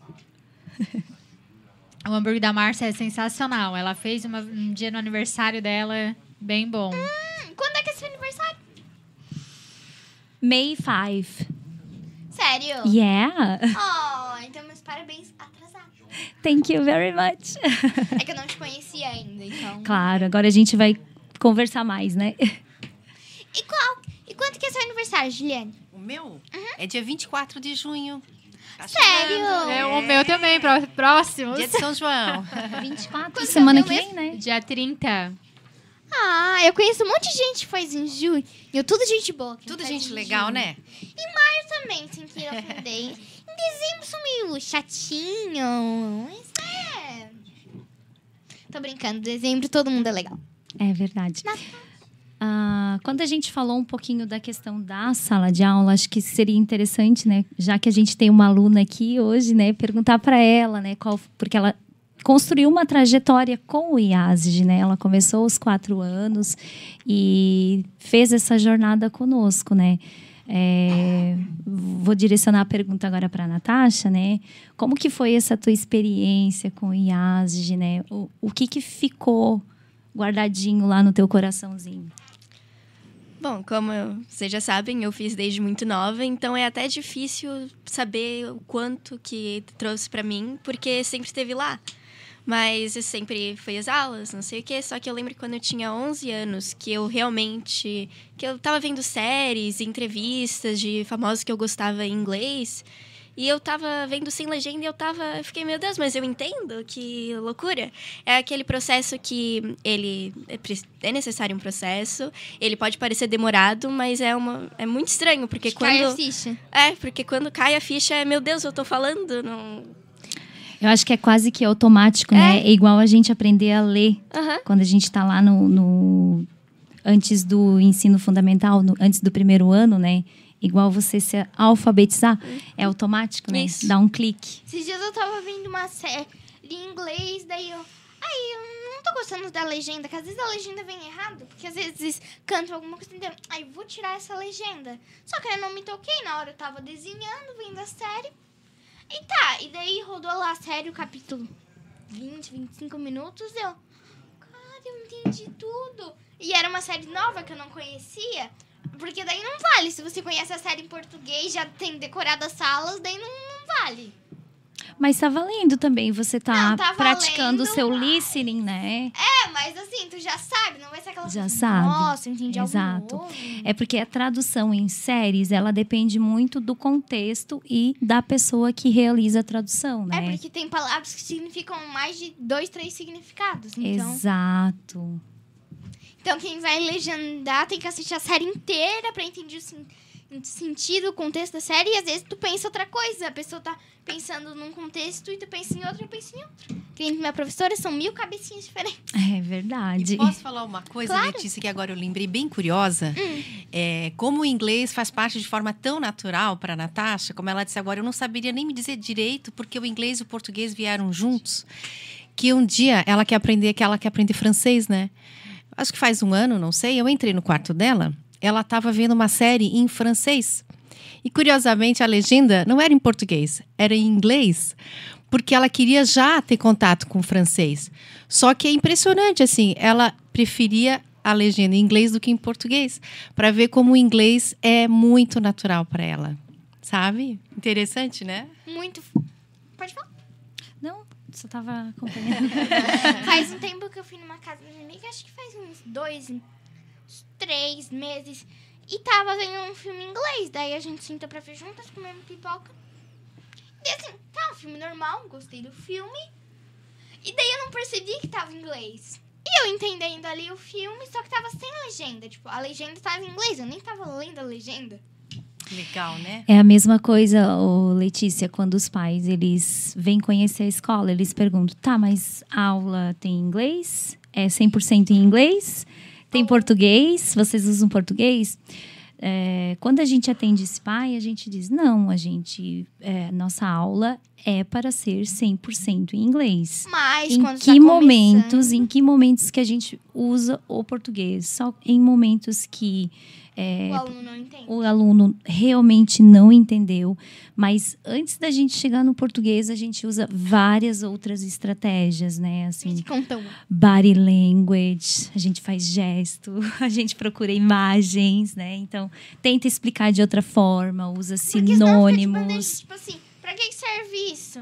E: o hambúrguer da Márcia é sensacional. Ela fez uma, um dia no aniversário dela, bem bom.
C: Hum, quando é que é seu aniversário?
D: May 5.
C: Sério?
D: Yeah.
C: Oh, então meus parabéns atrasados.
D: Thank you very much.
C: É que eu não te conhecia ainda, então.
D: Claro, agora a gente vai conversar mais, né?
C: E qual? E quanto que é seu aniversário, Juliane?
G: O meu é dia 24 de junho. Tá
C: Sério?
G: chegando.
E: É, o meu também, pró- próximos.
G: Dia de São João.
D: 24
C: Quando
D: semana
C: é o
D: que vem, né?
E: Dia 30.
C: Ah, eu conheço um monte de gente que faz em junho. E eu tudo gente boa. que
G: Tudo
C: faz
G: gente legal,
C: junho.
G: né?
C: Em maio também, sem querer ofender. em dezembro sou meio chatinho. Mas é. Tô brincando, dezembro todo mundo é legal.
D: É verdade. Ah, quando a gente falou um pouquinho da questão da sala de aula, acho que seria interessante, né, já que a gente tem uma aluna aqui hoje, né, perguntar para ela, né, qual, porque ela construiu uma trajetória com o IASG, né? Ela começou aos quatro anos e fez essa jornada conosco, né? É, vou direcionar a pergunta agora para a Natasha, né? Como que foi essa tua experiência com o IASG, né? O, o que que ficou guardadinho lá no teu coraçãozinho?
F: Bom, como vocês já sabem, eu fiz desde muito nova, então é até difícil saber o quanto que trouxe pra mim, porque sempre esteve lá. Mas eu sempre fui às aulas, não sei o quê, só que eu lembro quando eu tinha 11 anos, que eu realmente que eu tava vendo séries, entrevistas de famosos que eu gostava em inglês, e eu tava vendo sem legenda e eu tava, eu fiquei, meu Deus, mas eu entendo, que loucura. É aquele processo que ele é é necessário um processo, ele pode parecer demorado, mas é uma é muito estranho, porque
C: Cai a
F: quando
C: ficha.
F: é, porque quando cai a ficha é, meu Deus, eu tô falando, não.
D: Eu acho que é quase que automático, né? É igual a gente aprender a ler
F: Aham.
D: quando a gente está lá no, no- antes do ensino fundamental, no- antes do primeiro ano, né? Igual você se alfabetizar, é automático, né?
F: Isso.
D: Dá um clique.
C: Esses dias eu tava vendo uma série em inglês, daí eu. Aí eu não tô gostando da legenda, que às vezes a legenda vem errado, porque às vezes canto alguma coisa entendeu? Aí vou tirar essa legenda. Só que eu não me toquei na hora, eu tava desenhando, vendo a série. E tá, e daí rodou lá a série, o capítulo 20, 25 minutos, eu. Cara, eu entendi tudo. E era uma série nova que eu não conhecia. Porque daí não vale. Se você conhece a série em português, já tem decorado as salas, daí não, não vale.
D: Mas tá valendo também, você tá,
C: Não, tá
D: praticando o seu
C: mas-
D: listening, né?
C: É, mas assim, tu já sabe, não vai ser aquela
D: Já
C: coisa,
D: sabe.
C: Nossa, entendi
D: Exato. É porque a tradução em séries, ela depende muito do contexto e da pessoa que realiza a tradução, né?
C: É porque tem palavras que significam mais de dois, três significados. Então,
D: Exato.
C: então quem vai legendar tem que assistir a série inteira pra entender o sen- sentido, o contexto da série. E às vezes tu pensa outra coisa. A pessoa tá pensando num contexto e tu pensa em outro, eu penso em outro. Que nem minha professora, são mil cabecinhas diferentes.
D: É verdade.
G: E posso falar uma coisa,
C: Claro.
G: Letícia, que agora eu lembrei bem curiosa? É, como o inglês faz parte de forma tão natural para Natasha, como ela disse agora, eu não saberia nem me dizer direito, porque o inglês e o português vieram juntos. Que um dia ela quer aprender, que ela quer aprender francês, né? Acho que faz um ano, não sei. Eu entrei no quarto dela, ela estava vendo uma série em francês. E curiosamente a legenda não era em português, era em inglês, porque ela queria já ter contato com o francês. Só que é impressionante assim, ela preferia a legenda em inglês do que em português, para ver como o inglês é muito natural para ela. Sabe? Interessante, né?
C: Muito. Pode falar.
D: Não, só tava acompanhando.
C: Faz um tempo que eu fui numa casa da minha amiga, acho que faz uns dois, três meses. E tava vendo um filme em inglês. Daí a gente sentou pra ver juntas, comendo pipoca. E assim, tá um filme normal, gostei do filme. E daí eu não percebi que tava em inglês. E eu entendendo ali o filme, só que tava sem legenda. Tipo, a legenda tava em inglês, eu nem tava lendo a legenda.
G: Legal, né?
D: É a mesma coisa, ô Letícia, quando os pais eles vêm conhecer a escola, eles perguntam: tá, mas a aula tem inglês? É 100% em inglês? Tem português? Vocês usam português? É, quando a gente atende esse pai, a gente diz: não, a gente, é, nossa aula é para ser 100% em inglês.
C: Mas
D: em
C: quando
D: que
C: tá
D: momentos, em que momentos que a gente usa o português? Só em momentos que é,
C: O aluno não entende.
D: o aluno realmente não entendeu, mas antes da gente chegar no português, a gente usa várias outras estratégias, né? Assim,
C: Me conta uma.
D: body language, a gente faz gesto, a gente procura imagens, né? Então, tenta explicar de outra forma, usa
C: tipo,
D: sinônimos.
C: tipo assim, pra que serve isso?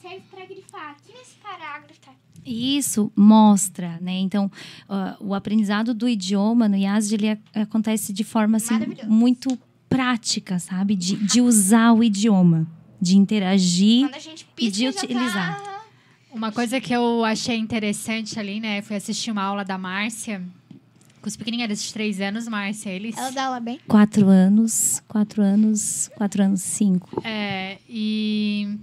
C: Serve pra grifar. Aqui nesse parágrafo
D: Isso mostra, né? Então, ah, o aprendizado do idioma no IASD, ele ac- acontece de forma assim, muito prática, sabe? De, de usar o idioma, de interagir.
C: Quando a gente
D: E de
C: tá-
D: utilizar.
E: Uma coisa que eu achei interessante ali, né? Foi assistir uma aula da Márcia. Com os pequenininhos de três anos, Márcia, eles.
C: Ela dá aula bem?
D: Quatro anos, quatro anos, quatro anos, cinco.
E: É, e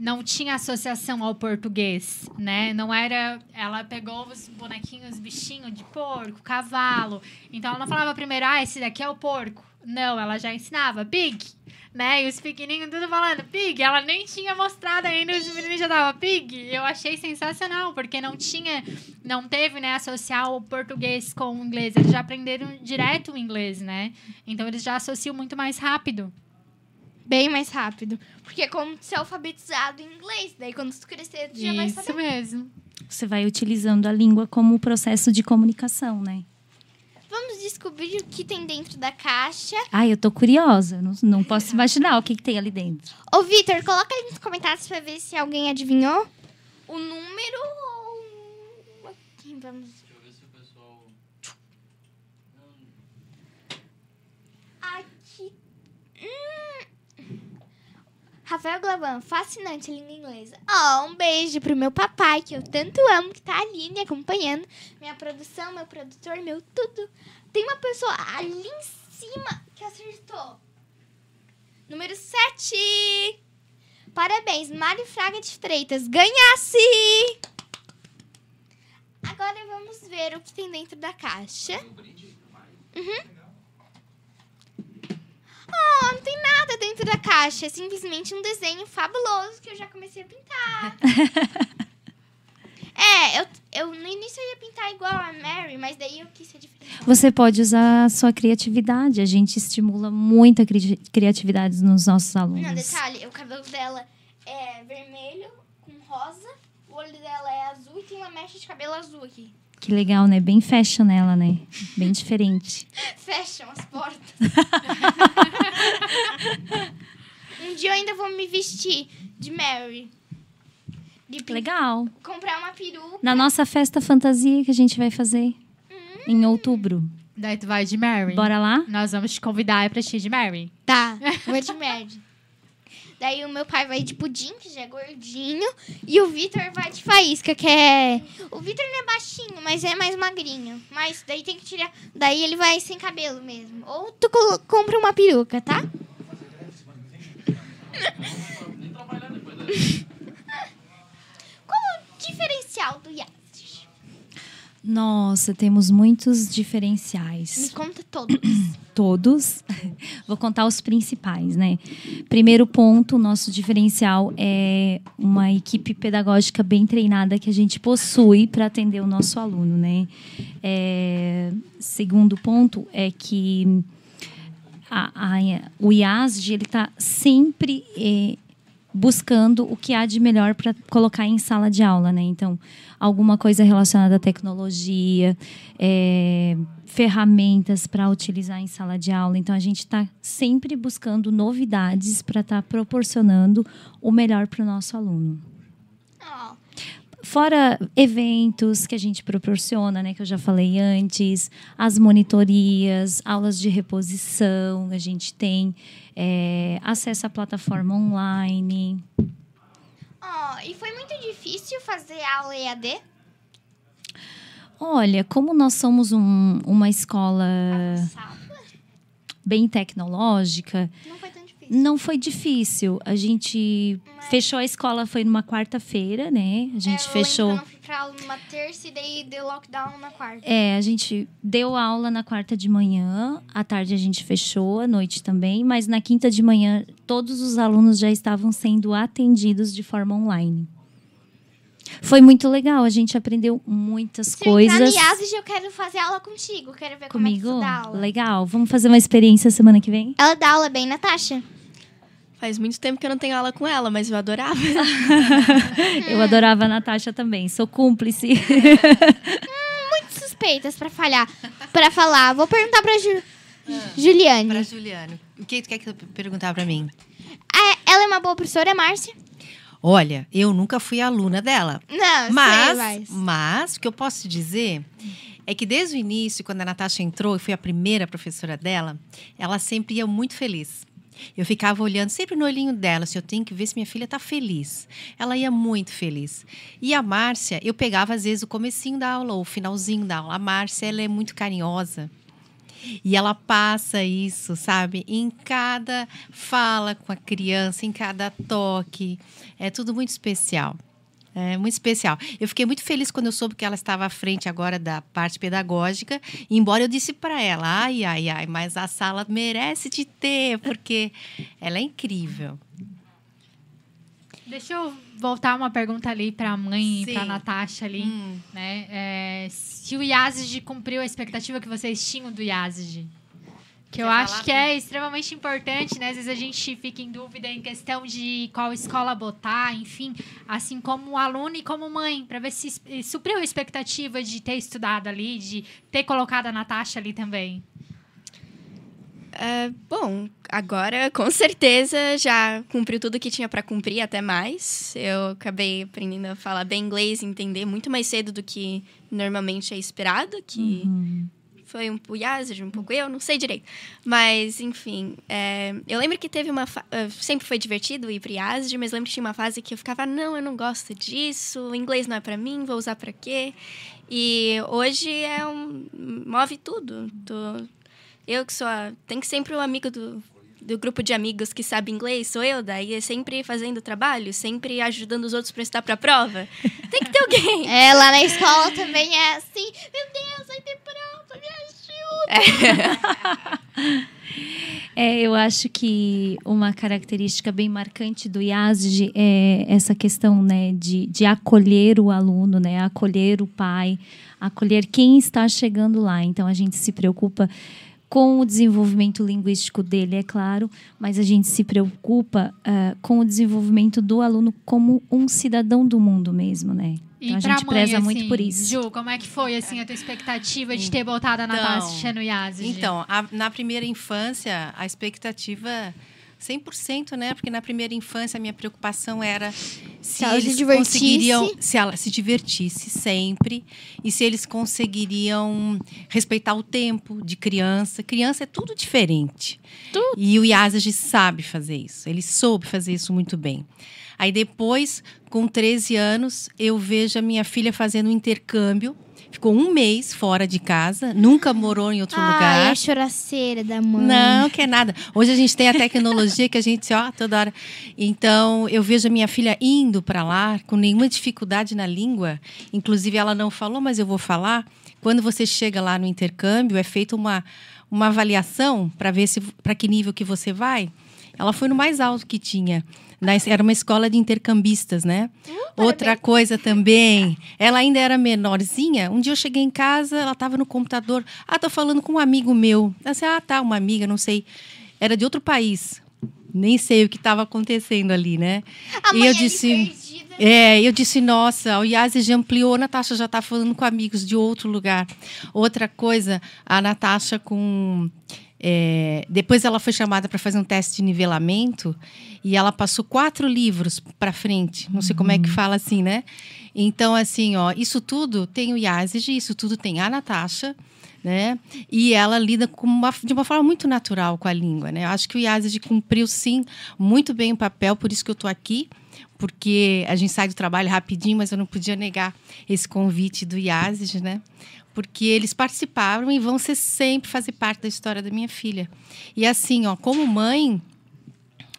E: não tinha associação ao português, né? Não era. Ela pegou os bonequinhos, bichinho de porco, cavalo. Então ela não falava primeiro, ah, esse daqui é o porco. Não, ela já ensinava pig, né? E os pequenininhos tudo falando pig. Ela nem tinha mostrado ainda, os meninos já davam pig. Eu achei sensacional, porque não tinha, não teve, né, associar o português com o inglês. Eles já aprenderam direto o inglês, né? Então eles já associam muito mais rápido.
C: Bem mais rápido. Porque é como ser alfabetizado em inglês. Daí quando tu crescer, tu já vai
E: Isso
C: saber.
E: mesmo.
D: Você vai utilizando a língua como processo de comunicação, né?
C: Vamos descobrir o que tem dentro da caixa.
D: Ai, eu tô curiosa. Não, não posso imaginar o que, que tem ali dentro.
C: Ô, Vitor, coloca ali nos comentários pra ver se alguém adivinhou o número ou... Aqui, vamos...
H: Deixa eu ver se o pessoal.
C: Aqui. Hum. Rafael Glavan, fascinante a língua inglesa. Ó, um beijo pro meu papai, que eu tanto amo, que tá ali me acompanhando. Minha produção, meu produtor, meu tudo. Tem uma pessoa ali em cima que acertou. Número 7. Parabéns, Mari Fraga de Freitas. Ganhasse! Agora vamos ver o que tem dentro da caixa. Oh, não tem nada dentro da caixa. É simplesmente um desenho fabuloso que eu já comecei a pintar. é, eu, eu no início eu ia pintar igual a Mary, mas daí eu quis ser diferente.
D: Você pode usar a sua criatividade. A gente estimula muita cri criatividade nos nossos
C: Não,
D: alunos.
C: detalhe, o cabelo dela é vermelho com rosa, o olho dela é azul e tem uma mecha de cabelo azul aqui.
D: Que legal, né? Bem fashion nela, né? Bem diferente.
C: Fecham as portas. um dia eu ainda vou me vestir de Mary. De
D: Legal.
C: comprar uma peruca.
D: Na nossa festa fantasia que a gente vai fazer em outubro.
E: Daí tu vai de Mary.
D: Bora lá?
E: Nós vamos te convidar pra ti de Mary.
C: Tá, vou de Mary. Daí o meu pai vai de pudim, que já é gordinho. E o Vitor vai de faísca, que é. O Vitor é baixinho, mas é mais magrinho. Mas daí tem que tirar. Daí ele vai sem cabelo mesmo. Ou tu compra uma peruca, tá? Qual o diferencial do Yazid?
D: Nossa, temos muitos
C: Me
D: diferenciais.
C: conta todos.
D: Todos. Vou contar os principais, né? Primeiro ponto, nosso diferencial é uma equipe pedagógica bem treinada que a gente possui para atender o nosso aluno, né? É, segundo ponto é que a- a- o IASD ele está sempre eh, buscando o que há de melhor para colocar em sala de aula, né? Então, alguma coisa relacionada à tecnologia, eh, ferramentas para utilizar em sala de aula. Então, a gente está sempre buscando novidades para estar proporcionando o melhor para o nosso aluno. Fora eventos que a gente proporciona, né, que eu já falei antes, as monitorias, aulas de reposição, a gente tem é, acesso à plataforma online.
C: ó, e foi muito difícil fazer aula EAD?
D: Olha, como nós somos um- uma escola
C: Avançada?
D: bem tecnológica,
C: Não foi tão.
D: Não foi difícil. A gente fechou a escola, foi numa quarta-feira, né? A gente
C: É,
D: fechou.
C: pra aula numa terça e daí deu lockdown na quarta.
D: É, a gente deu aula na quarta de manhã, à tarde a gente fechou, à noite também, mas na quinta de manhã todos os alunos já estavam sendo atendidos de forma online. Foi muito legal, a gente aprendeu muitas
C: Se
D: coisas.
C: eu entrar no IASG, eu quero fazer aula contigo. Quero ver
D: Comigo?
C: como é que você dá aula.
D: Legal. Vamos fazer uma experiência semana que vem?
C: Ela dá aula bem, Natasha?
F: Faz muito tempo que eu não tenho aula com ela, mas eu adorava.
D: Eu adorava a Natasha também. Sou cúmplice.
C: Muito suspeitas pra falhar. Pra falar. Vou perguntar pra Ju- Juliane.
G: Para Juliana, o que tu quer que tu perguntar para mim?
C: É, ela é uma boa professora, Márcia?
G: Olha, eu nunca fui aluna dela.
C: Não,
G: Mas,
C: sei, mas...
G: mas o que eu posso dizer é que desde o início, quando a Natasha entrou e fui a primeira professora dela, ela sempre ia muito feliz. Eu ficava olhando sempre no olhinho dela, se eu tenho que ver se minha filha está feliz. Ela ia muito feliz. E a Márcia, eu pegava às vezes o comecinho da aula ou o finalzinho da aula. A Márcia, ela é muito carinhosa. E ela passa isso, sabe? Em cada fala com a criança, em cada toque. É tudo muito especial. É muito especial. Eu fiquei muito feliz quando eu soube que ela estava à frente agora da parte pedagógica, embora eu disse para ela, ai, ai, ai, mas a sala merece te ter, porque ela é incrível.
E: Deixa eu voltar uma pergunta ali para a mãe e para Natasha ali,
G: Hum.
E: né? É, se o IASG cumpriu a expectativa que vocês tinham do IASG. Que eu
G: Quer
E: acho
G: falar,
E: que é extremamente importante, né? Às vezes a gente fica em dúvida em questão de qual escola botar, enfim, assim como aluno e como mãe, para ver se es- supriu a expectativa de ter estudado ali, de ter colocado a Natasha ali também.
F: É, bom, agora com certeza já cumpriu tudo que tinha para cumprir, até mais. Eu acabei aprendendo a falar bem inglês e entender muito mais cedo do que normalmente é esperado, que foi um pouco Yazid, um pouco eu, não sei direito. Mas, enfim, é, eu lembro que teve uma. fa- eh, Sempre foi divertido ir para Yazid, mas lembro que tinha uma fase que eu ficava, não, eu não gosto disso, inglês não é para mim, vou usar para quê? E hoje é um. move tudo. Tô, eu que sou a, tem que sempre o amigo do, do grupo de amigos que sabe inglês, sou eu, daí é sempre fazendo trabalho, sempre ajudando os outros para estudar para a prova. Tem que ter alguém.
C: É, lá na escola também é assim. Meu Deus, vai ter prova, me ajuda.
D: É, eu acho que uma característica bem marcante do IASG é essa questão né, de, de acolher o aluno, né, acolher o pai, acolher quem está chegando lá. Então, a gente se preocupa com o desenvolvimento linguístico dele, é claro, mas a gente se preocupa ah, com o desenvolvimento do aluno como um cidadão do mundo mesmo, né?
E: E
D: Então, a gente
E: mãe,
D: preza
E: assim,
D: muito por isso.
E: Ju, como é que foi assim, a tua expectativa de ter botado a Natasha no IASG?
G: Então, a- na primeira infância, a expectativa 100%, né? Porque na primeira infância a minha preocupação era se,
C: ela se
G: eles
C: divertisse.
G: conseguiriam, se ela se divertisse sempre e se eles conseguiriam respeitar o tempo de criança. Criança é tudo diferente. E o Yazid sabe fazer isso. Ele soube fazer isso muito bem. Aí depois, com 13 anos, eu vejo a minha filha fazendo um intercâmbio. Ficou um mês fora de casa, nunca morou em outro
C: Ai,
G: lugar.
C: a choraceira da mãe.
G: Não, que é nada. Hoje a gente tem a tecnologia que a gente, ó, toda hora. Então, eu vejo a minha filha indo para lá com nenhuma dificuldade na língua. Inclusive, ela não falou, mas eu vou falar. Quando você chega lá no intercâmbio, é feita uma, uma avaliação para ver se para que nível que você vai. Ela foi no mais alto que tinha. Na- Era uma escola de intercambistas, né? Outra coisa também, ela ainda era menorzinha. Um dia eu cheguei em casa, ela estava no computador. Ah, tô falando com um amigo meu. Eu disse, ah, tá, uma amiga, não sei. Era de outro país. Nem sei o que estava acontecendo ali, né?
C: A
G: e eu disse, é, eu disse, nossa, o Yazi já ampliou, a Natasha já está falando com amigos de outro lugar. Outra coisa, a Natasha com. É, depois ela foi chamada para fazer um teste de nivelamento e ela passou quatro livros para frente. Não sei como é que fala assim, né? Então, assim, ó, isso tudo tem o Yazid, isso tudo tem a Natasha, né? E ela lida com uma- de uma forma muito natural com a língua, né? Eu acho que o Yazid cumpriu, sim, muito bem o papel, por isso que eu estou aqui, porque a gente sai do trabalho rapidinho, mas eu não podia negar esse convite do Yazid, né? Porque eles participaram e vão ser sempre fazer parte da história da minha filha. E assim, ó, como mãe,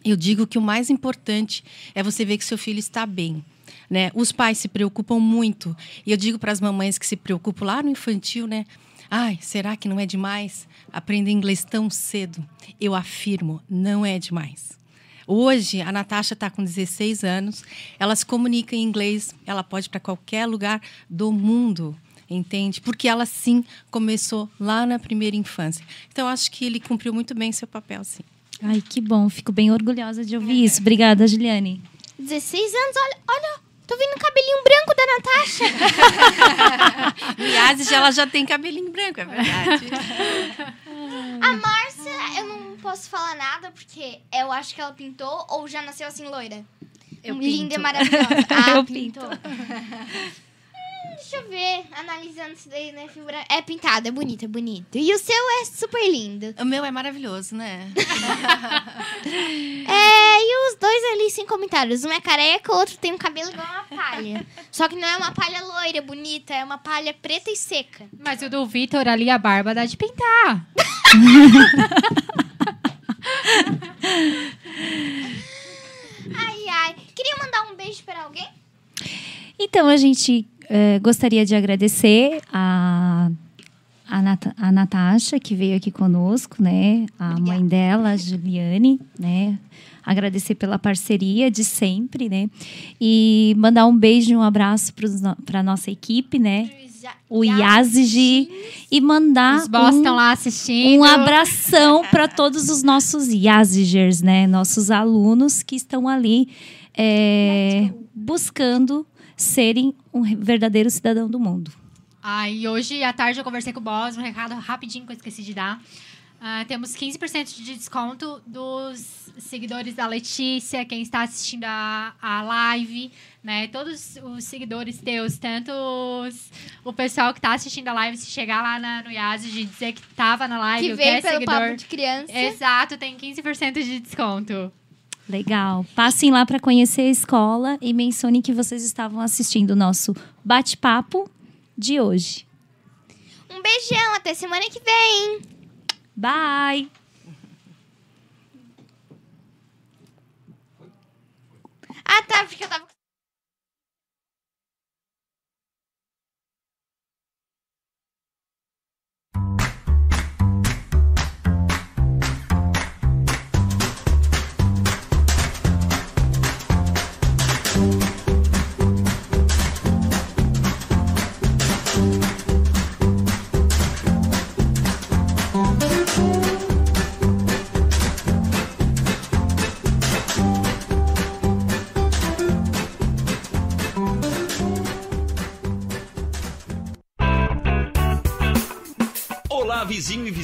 G: Eu digo que o mais importante é você ver que seu filho está bem. Né? Os pais se preocupam muito. E eu digo para as mamães que se preocupam lá no infantil, né? Ai, será que não é demais aprender inglês tão cedo? Eu afirmo, não é demais. Hoje, a Natasha está com 16 anos, ela se comunica em inglês, ela pode para qualquer lugar do mundo, entende? Porque ela sim começou lá na primeira infância. Então, acho que ele cumpriu muito bem seu papel, sim.
D: Ai, que bom, fico bem orgulhosa de ouvir isso. Obrigada, Juliane.
C: 16 anos, olha, olha, tô vendo o cabelinho branco da Natasha.
G: no Yazid, ela já tem cabelinho branco, é verdade.
C: a Márcia, eu não posso falar nada porque eu acho que ela pintou ou já nasceu assim loira.
D: Eu
C: Linda
D: pinto.
C: e maravilhosa. Ah,
D: Eu
C: pintou. Hum, Deixa eu ver, analisando isso daí, né, fibra. É pintado, é bonito, é bonito. E o seu é super lindo.
G: O meu é maravilhoso, né?
C: É, e os dois ali sem comentários. Um é careca, o outro tem um cabelo igual uma palha. Só que não é uma palha loira, bonita, é uma palha preta e seca.
E: Mas o do Vitor ali, a barba dá de pintar.
C: Ai, ai. Queria mandar um beijo pra alguém?
D: Então, a gente eh, gostaria de agradecer a, a, Nata, a Natasha, que veio aqui conosco, né? A mãe dela, a Juliane, né? Agradecer pela parceria de sempre, né? E mandar um beijo e um abraço para a nossa equipe, né? O Yazigi. E mandar
E: Os boss
D: um,
E: lá assistindo.
D: um abração para todos os nossos Yazigers, né? Nossos alunos que estão ali é, buscando serem um verdadeiro cidadão do mundo.
E: Ah, e hoje à tarde eu conversei com o boss, um recado rapidinho que eu esqueci de dar. Ah, temos 15% de desconto dos seguidores da Letícia, quem está assistindo a, a live, né? Todos os seguidores teus, tanto os- o pessoal que está assistindo a live, se chegar lá na, no Yazid e dizer que estava na live,
C: Que
E: ou
C: veio
E: é
C: pelo
E: seguidor.
C: papo de criança.
E: Exato, tem 15% de desconto.
D: Legal. Passem lá para conhecer a escola e mencionem que vocês estavam assistindo o nosso bate-papo de hoje.
C: Um beijão, até semana que vem.
D: Bye!
C: Ah, tá, porque eu tava.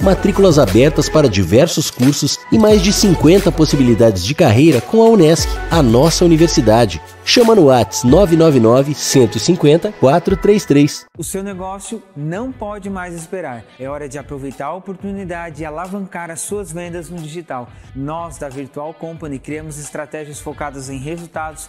A: Matrículas abertas para diversos cursos e mais de 50 possibilidades de carreira com a Unesc, a nossa universidade. Chama no Whats 999 150 433.
B: O seu negócio não pode mais esperar. É hora de aproveitar a oportunidade e alavancar as suas vendas no digital. Nós, da Virtual Company, criamos estratégias focadas em resultados